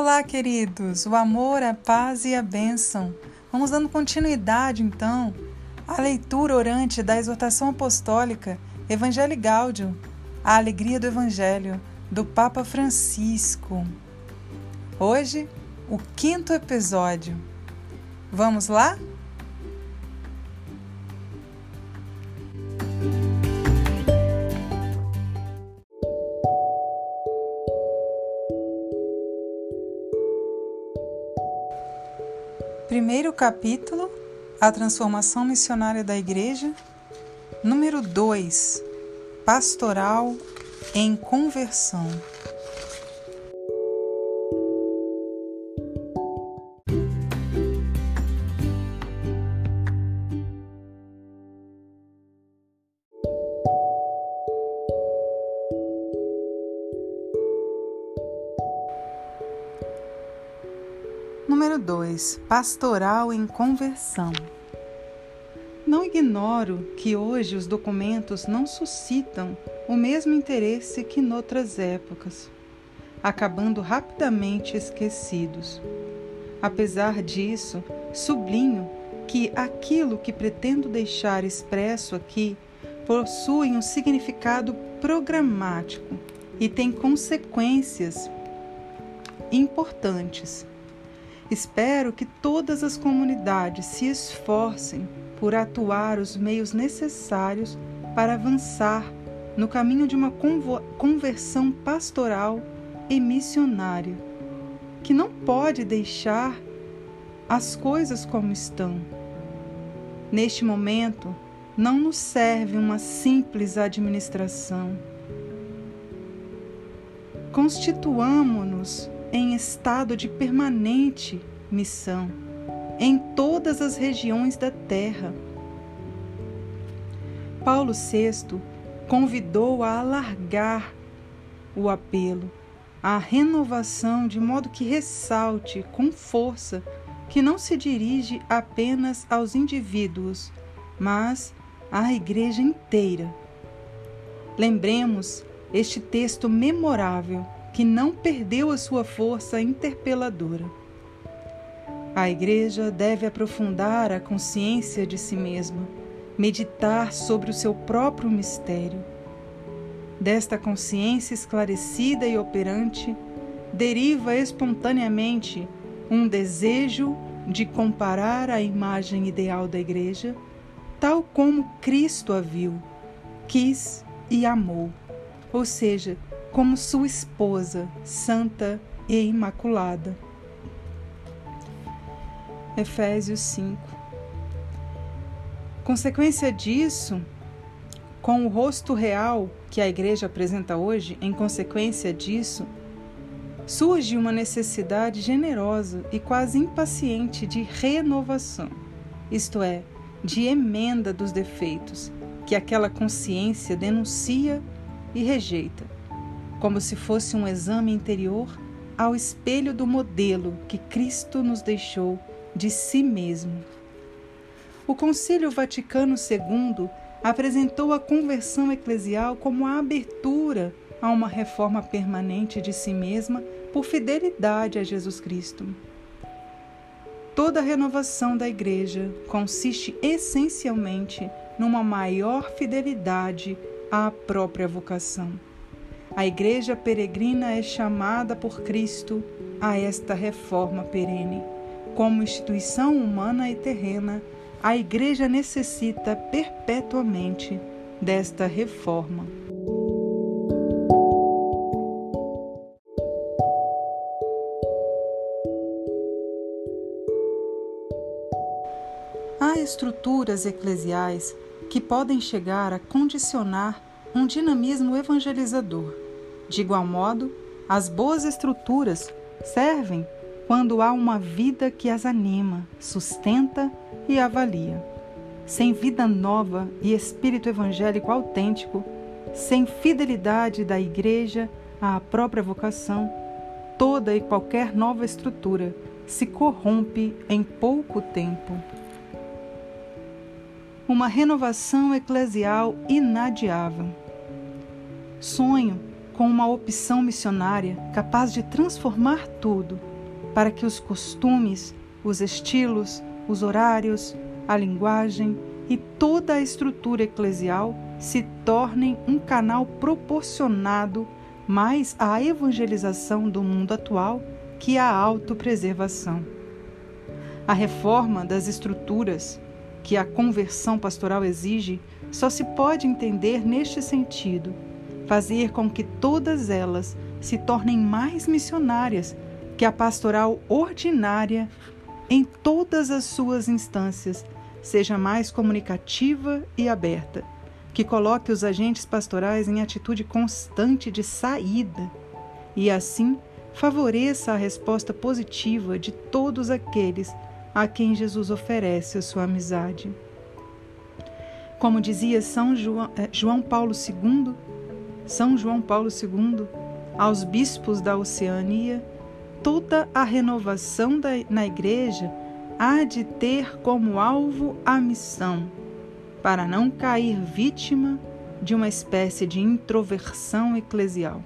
Olá, queridos! O amor, a paz e a bênção. Vamos dando continuidade, então, à leitura orante da exortação apostólica Evangelho Gaudium, a alegria do Evangelho, do Papa Francisco. Hoje, o quinto episódio. Vamos lá? Capítulo, a transformação missionária da Igreja. Número 2, pastoral em conversão. 2. Pastoral em conversão. Não ignoro que hoje os documentos não suscitam o mesmo interesse que noutras épocas, acabando rapidamente esquecidos. Apesar disso, sublinho que aquilo que pretendo deixar expresso aqui possui um significado programático e tem consequências importantes Espero que todas as comunidades se esforcem por atuar os meios necessários para avançar no caminho de uma conversão pastoral e missionária, que não pode deixar as coisas como estão. Neste momento, não nos serve uma simples administração. Constituamo-nos em estado de permanente missão em todas as regiões da terra. Paulo VI convidou a alargar o apelo, a renovação, de modo que ressalte com força que não se dirige apenas aos indivíduos, mas à igreja inteira. Lembremos este texto memorável que não perdeu a sua força interpeladora. A Igreja deve aprofundar a consciência de si mesma, meditar sobre o seu próprio mistério. Desta consciência esclarecida e operante, deriva espontaneamente um desejo de comparar a imagem ideal da Igreja, tal como Cristo a viu, quis e amou, ou seja, como sua esposa, santa e imaculada. Efésios 5. Consequência disso, com o rosto real que a igreja apresenta hoje, em consequência disso, surge uma necessidade generosa e quase impaciente de renovação, isto é, de emenda dos defeitos que aquela consciência denuncia e rejeita como se fosse um exame interior ao espelho do modelo que Cristo nos deixou de si mesmo. O Concílio Vaticano II apresentou a conversão eclesial como a abertura a uma reforma permanente de si mesma por fidelidade a Jesus Cristo. Toda renovação da Igreja consiste essencialmente numa maior fidelidade à própria vocação. A Igreja Peregrina é chamada por Cristo a esta reforma perene. Como instituição humana e terrena, a Igreja necessita perpetuamente desta reforma. Há estruturas eclesiais que podem chegar a condicionar um dinamismo evangelizador. De igual modo, as boas estruturas servem quando há uma vida que as anima, sustenta e avalia. Sem vida nova e espírito evangélico autêntico, sem fidelidade da igreja à própria vocação, toda e qualquer nova estrutura se corrompe em pouco tempo uma renovação eclesial inadiável. Sonho com uma opção missionária capaz de transformar tudo para que os costumes, os estilos, os horários, a linguagem e toda a estrutura eclesial se tornem um canal proporcionado mais à evangelização do mundo atual que à autopreservação. A reforma das estruturas que a conversão pastoral exige só se pode entender neste sentido: fazer com que todas elas se tornem mais missionárias que a pastoral ordinária em todas as suas instâncias seja mais comunicativa e aberta, que coloque os agentes pastorais em atitude constante de saída e assim favoreça a resposta positiva de todos aqueles a quem Jesus oferece a sua amizade. Como dizia São João, eh, João Paulo II, São João Paulo II, aos bispos da Oceania, toda a renovação da, na igreja há de ter como alvo a missão, para não cair vítima de uma espécie de introversão eclesial.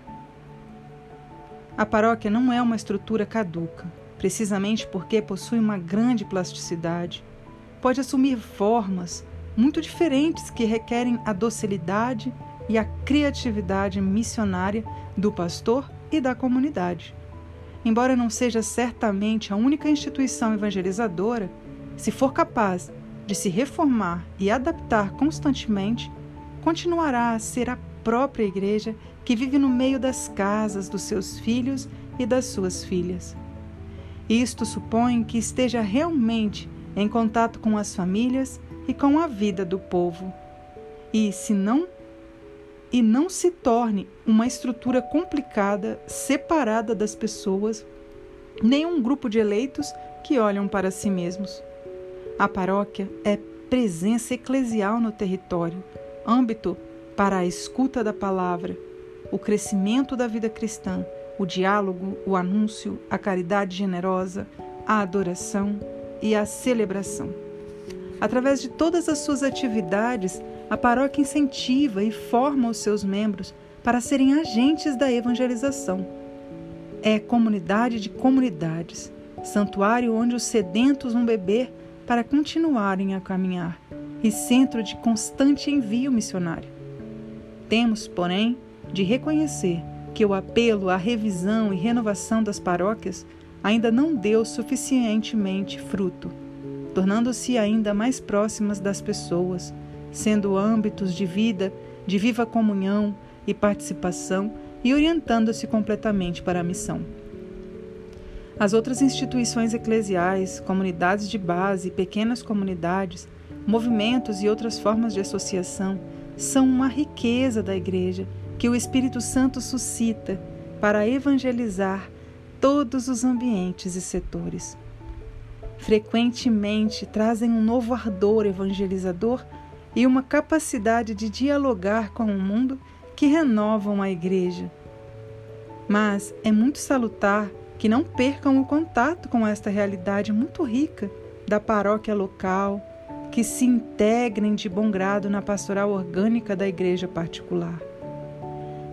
A paróquia não é uma estrutura caduca, precisamente porque possui uma grande plasticidade. Pode assumir formas muito diferentes que requerem a docilidade e a criatividade missionária do pastor e da comunidade. Embora não seja certamente a única instituição evangelizadora, se for capaz de se reformar e adaptar constantemente, continuará a ser a própria igreja que vive no meio das casas dos seus filhos e das suas filhas. Isto supõe que esteja realmente em contato com as famílias e com a vida do povo. E se não e não se torne uma estrutura complicada, separada das pessoas, nem um grupo de eleitos que olham para si mesmos. A paróquia é presença eclesial no território, âmbito para a escuta da palavra, o crescimento da vida cristã, o diálogo, o anúncio, a caridade generosa, a adoração e a celebração. Através de todas as suas atividades, a paróquia incentiva e forma os seus membros para serem agentes da evangelização. É comunidade de comunidades, santuário onde os sedentos vão beber para continuarem a caminhar e centro de constante envio missionário. Temos, porém, de reconhecer que o apelo à revisão e renovação das paróquias ainda não deu suficientemente fruto, tornando-se ainda mais próximas das pessoas, sendo âmbitos de vida, de viva comunhão e participação e orientando-se completamente para a missão. As outras instituições eclesiais, comunidades de base, pequenas comunidades, movimentos e outras formas de associação são uma riqueza da Igreja que o Espírito Santo suscita para evangelizar todos os ambientes e setores. Frequentemente trazem um novo ardor evangelizador e uma capacidade de dialogar com o mundo que renovam a Igreja. Mas é muito salutar que não percam o contato com esta realidade muito rica da paróquia local, que se integrem de bom grado na pastoral orgânica da igreja particular.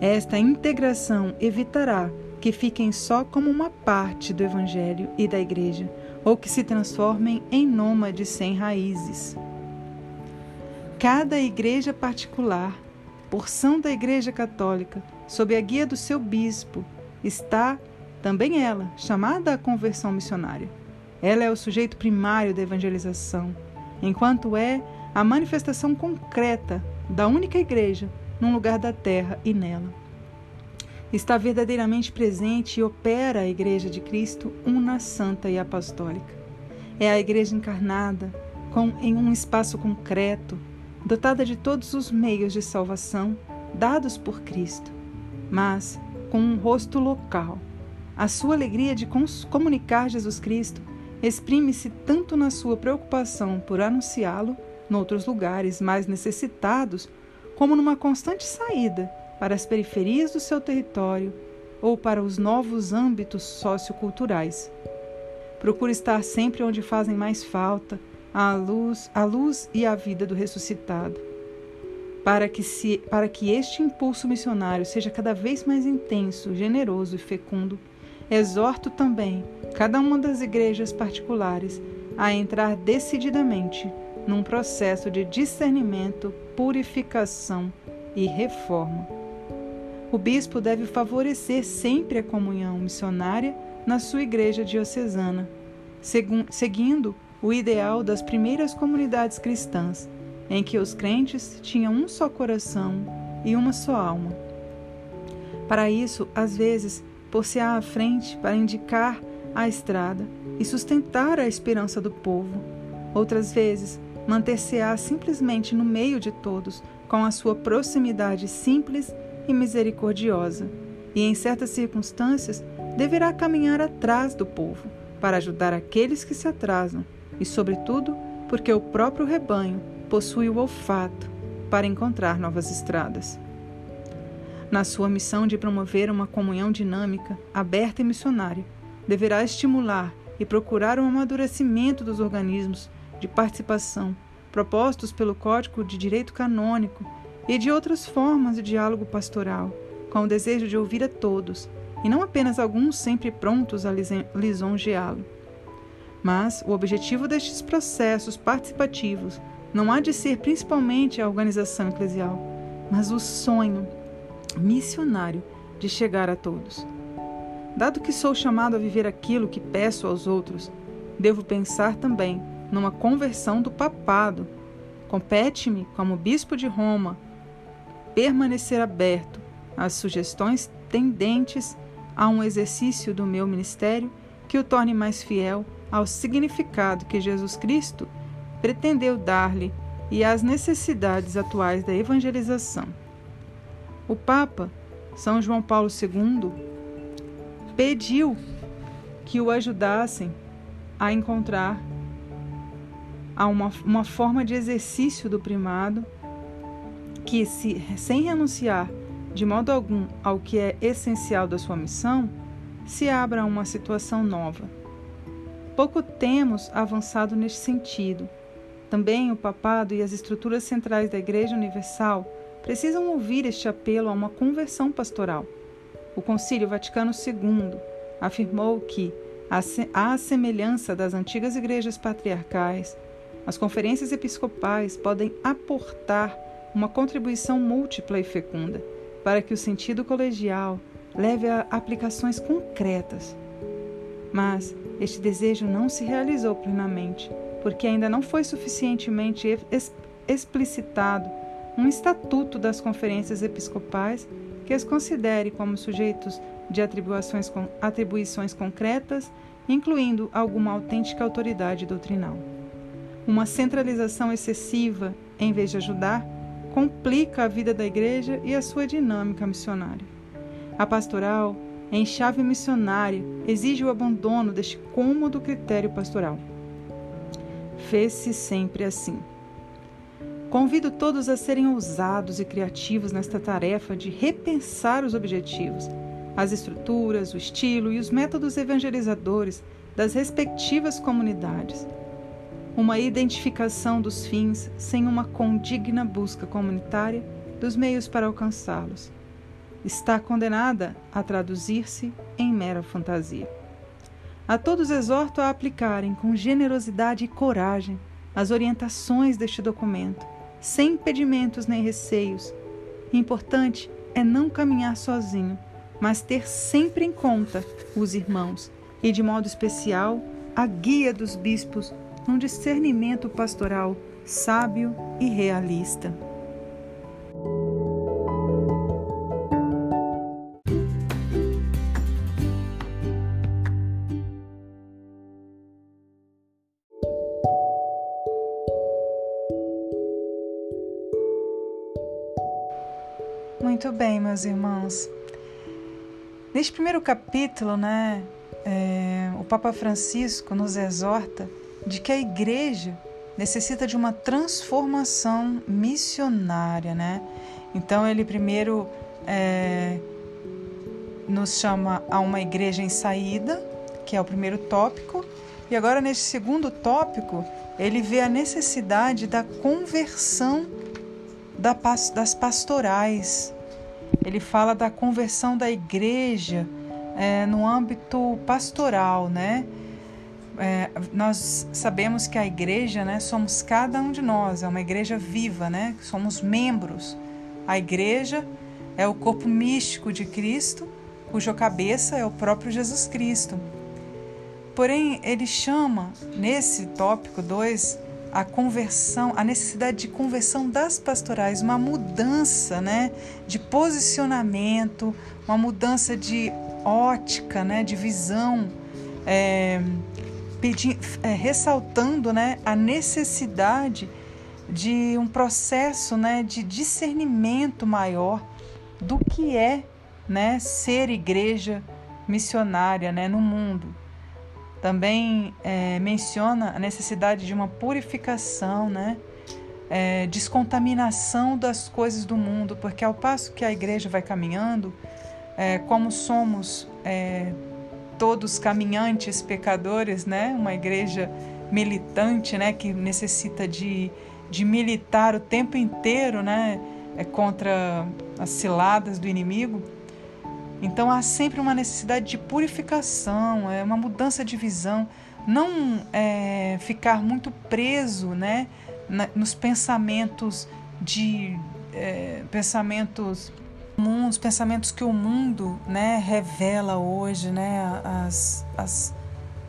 Esta integração evitará que fiquem só como uma parte do Evangelho e da igreja, ou que se transformem em nômades sem raízes. Cada igreja particular, porção da Igreja Católica, sob a guia do seu bispo, está, também ela, chamada à conversão missionária. Ela é o sujeito primário da evangelização enquanto é a manifestação concreta da única igreja num lugar da terra e nela. Está verdadeiramente presente e opera a Igreja de Cristo, una, santa e apostólica. É a Igreja encarnada, com, em um espaço concreto, dotada de todos os meios de salvação dados por Cristo, mas com um rosto local. A sua alegria de comunicar Jesus Cristo exprime-se tanto na sua preocupação por anunciá-lo noutros lugares mais necessitados, como numa constante saída para as periferias do seu território ou para os novos âmbitos socioculturais. Procura estar sempre onde fazem mais falta a luz, a luz e a vida do ressuscitado. Para que, se, para que este impulso missionário seja cada vez mais intenso, generoso e fecundo, exorto também cada uma das igrejas particulares a entrar decididamente num processo de discernimento, purificação e reforma. O bispo deve favorecer sempre a comunhão missionária na sua igreja diocesana, seguindo o ideal das primeiras comunidades cristãs, em que os crentes tinham um só coração e uma só alma. Para isso, às vezes, por-se-á à frente para indicar a estrada e sustentar a esperança do povo. Outras vezes, manter-se-á simplesmente no meio de todos, com a sua proximidade simples e misericordiosa, e em certas circunstâncias deverá caminhar atrás do povo para ajudar aqueles que se atrasam, e, sobretudo, porque o próprio rebanho possui o olfato para encontrar novas estradas. Na sua missão de promover uma comunhão dinâmica, aberta e missionária, deverá estimular e procurar o um amadurecimento dos organismos de participação propostos pelo Código de Direito Canônico e de outras formas de diálogo pastoral, com o desejo de ouvir a todos, e não apenas alguns sempre prontos a lisonjeá-lo. Mas o objetivo destes processos participativos não há de ser principalmente a organização eclesial, mas o sonho missionário de chegar a todos. Dado que sou chamado a viver aquilo que peço aos outros, devo pensar também numa conversão do papado. Compete-me, como bispo de Roma, permanecer aberto às sugestões tendentes a um exercício do meu ministério que o torne mais fiel ao significado que Jesus Cristo pretendeu dar-lhe e às necessidades atuais da evangelização. O Papa, São João Paulo II, pediu que o ajudassem a encontrar uma, uma forma de exercício do primado que, se, sem renunciar de modo algum ao que é essencial da sua missão, se abra uma situação nova. Pouco temos avançado neste sentido. Também o papado e as estruturas centrais da Igreja Universal precisam ouvir este apelo a uma conversão pastoral. O Concílio Vaticano II afirmou que, à semelhança das antigas igrejas patriarcais, as conferências episcopais podem aportar uma contribuição múltipla e fecunda para que o sentido colegial leve a aplicações concretas. Mas este desejo não se realizou plenamente, porque ainda não foi suficientemente explicitado um estatuto das conferências episcopais que as considere como sujeitos de atribuições, atribuições concretas, incluindo alguma autêntica autoridade doutrinal. Uma centralização excessiva, em vez de ajudar, complica a vida da igreja e a sua dinâmica missionária. A pastoral, em chave missionária, exige o abandono deste cômodo critério pastoral. Fez-se sempre assim. Convido todos a serem ousados e criativos nesta tarefa de repensar os objetivos, as estruturas, o estilo e os métodos evangelizadores das respectivas comunidades. Uma identificação dos fins sem uma condigna busca comunitária dos meios para alcançá-los. Está condenada a traduzir-se em mera fantasia. A todos exorto a aplicarem com generosidade e coragem as orientações deste documento sem impedimentos nem receios. Importante é não caminhar sozinho, mas ter sempre em conta os irmãos e, de modo especial, a guia dos bispos num discernimento pastoral sábio e realista. Bem, meus irmãos. Neste primeiro capítulo, né, é, o Papa Francisco nos exorta de que a igreja necessita de uma transformação missionária, né? Então ele primeiro é, nos chama a uma igreja em saída, que é o primeiro tópico, e agora nesse segundo tópico ele vê a necessidade da conversão das pastorais. Ele fala da conversão da igreja é, no âmbito pastoral, né? É, nós sabemos que a igreja, né, somos cada um de nós, é uma igreja viva, né? Somos membros. A igreja é o corpo místico de Cristo, cuja cabeça é o próprio Jesus Cristo. Porém, ele chama nesse tópico 2 a conversão, a necessidade de conversão das pastorais, uma mudança, né, de posicionamento, uma mudança de ótica, né, de visão, é, pedi, é, ressaltando, né, a necessidade de um processo, né, de discernimento maior do que é, né, ser igreja missionária, né, no mundo também é, menciona a necessidade de uma purificação, né? É, descontaminação das coisas do mundo, porque ao passo que a igreja vai caminhando, é, como somos é, todos caminhantes pecadores, né? Uma igreja militante, né? Que necessita de, de militar o tempo inteiro, né? É, contra as ciladas do inimigo então há sempre uma necessidade de purificação, é uma mudança de visão, não é, ficar muito preso, né, na, nos pensamentos de é, pensamentos comuns, pensamentos que o mundo, né, revela hoje, né, as, as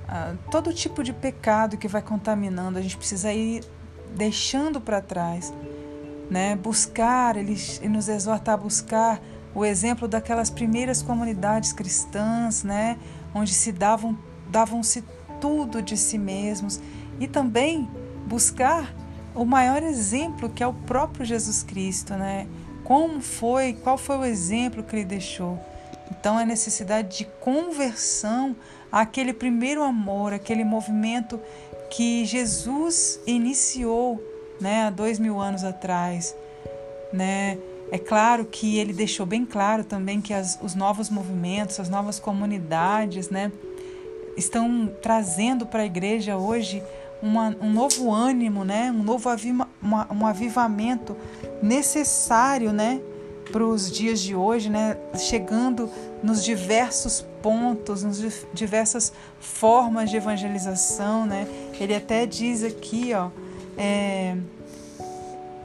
a, todo tipo de pecado que vai contaminando. A gente precisa ir deixando para trás, né, buscar. Ele, ele nos exorta a buscar o exemplo daquelas primeiras comunidades cristãs, né, onde se davam davam-se tudo de si mesmos e também buscar o maior exemplo que é o próprio Jesus Cristo, né? Como foi, qual foi o exemplo que ele deixou? Então a necessidade de conversão àquele primeiro amor, aquele movimento que Jesus iniciou, né, há dois mil anos atrás, né? É claro que ele deixou bem claro também que as, os novos movimentos, as novas comunidades, né, estão trazendo para a igreja hoje uma, um novo ânimo, né, um novo aviva, uma, um avivamento necessário, né, para os dias de hoje, né, chegando nos diversos pontos, nas diversas formas de evangelização, né. Ele até diz aqui, ó, é,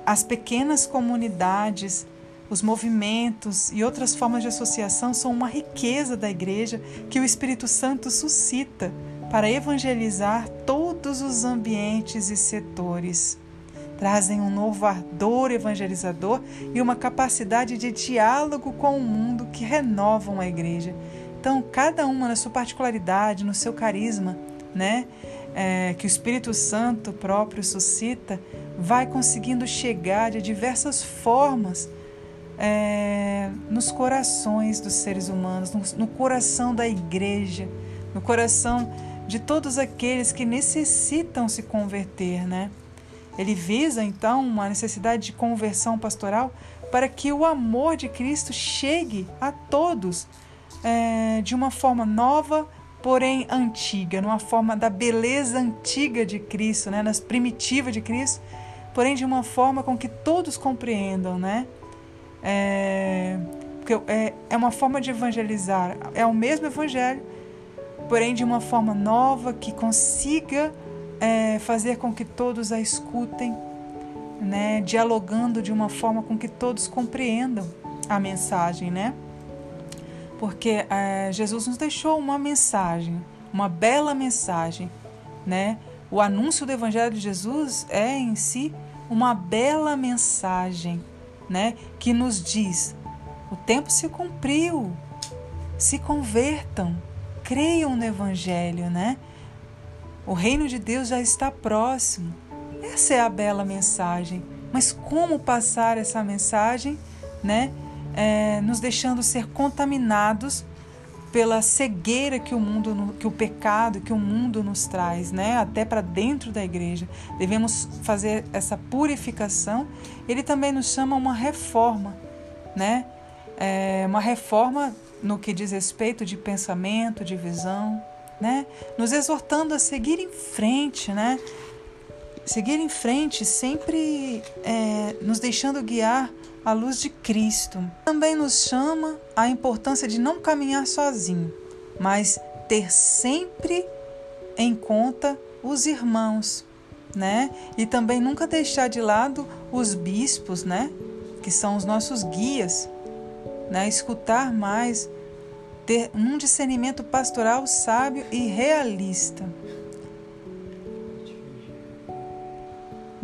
as pequenas comunidades os movimentos e outras formas de associação são uma riqueza da igreja que o Espírito Santo suscita para evangelizar todos os ambientes e setores. Trazem um novo ardor evangelizador e uma capacidade de diálogo com o mundo que renovam a igreja. Então, cada uma na sua particularidade, no seu carisma, né? É, que o Espírito Santo próprio suscita, vai conseguindo chegar de diversas formas é, nos corações dos seres humanos, no, no coração da igreja, no coração de todos aqueles que necessitam se converter, né? Ele visa então uma necessidade de conversão pastoral para que o amor de Cristo chegue a todos é, de uma forma nova, porém antiga, numa forma da beleza antiga de Cristo, né, nas primitiva de Cristo, porém de uma forma com que todos compreendam, né? É, porque é, é uma forma de evangelizar, é o mesmo evangelho, porém de uma forma nova que consiga é, fazer com que todos a escutem, né, dialogando de uma forma com que todos compreendam a mensagem, né? Porque é, Jesus nos deixou uma mensagem, uma bela mensagem, né? O anúncio do Evangelho de Jesus é em si uma bela mensagem né, que nos diz: o tempo se cumpriu, se convertam, creiam no Evangelho, né? O reino de Deus já está próximo. Essa é a bela mensagem. Mas como passar essa mensagem, né? É, nos deixando ser contaminados pela cegueira que o mundo, que o pecado, que o mundo nos traz, né? Até para dentro da igreja. Devemos fazer essa purificação. Ele também nos chama uma reforma, né? É uma reforma no que diz respeito de pensamento, de visão, né? Nos exortando a seguir em frente, né? Seguir em frente, sempre é, nos deixando guiar a luz de Cristo. Também nos chama a importância de não caminhar sozinho. mas ter sempre em conta os irmãos, né? E também nunca deixar de lado os bispos, né? Que são os nossos guias, né? Escutar mais, ter um discernimento pastoral sábio e realista.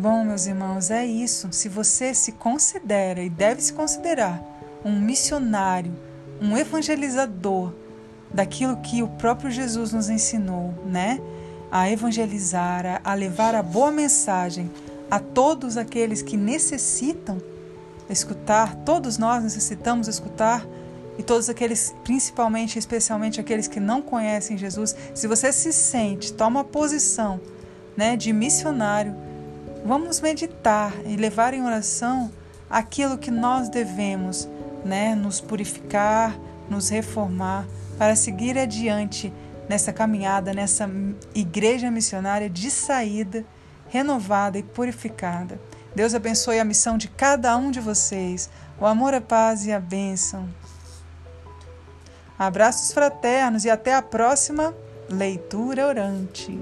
Bom, meus irmãos, é isso. Se você se considera e deve se considerar um missionário, um evangelizador daquilo que o próprio Jesus nos ensinou, né? A evangelizar, a levar a boa mensagem a todos aqueles que necessitam escutar, todos nós necessitamos escutar e todos aqueles, principalmente, especialmente aqueles que não conhecem Jesus, se você se sente, toma posição, né, de missionário, vamos meditar e levar em oração aquilo que nós devemos, né, nos purificar, nos reformar para seguir adiante nessa caminhada, nessa igreja missionária de saída, renovada e purificada. Deus abençoe a missão de cada um de vocês. O amor, a paz e a bênção. Abraços fraternos e até a próxima leitura orante.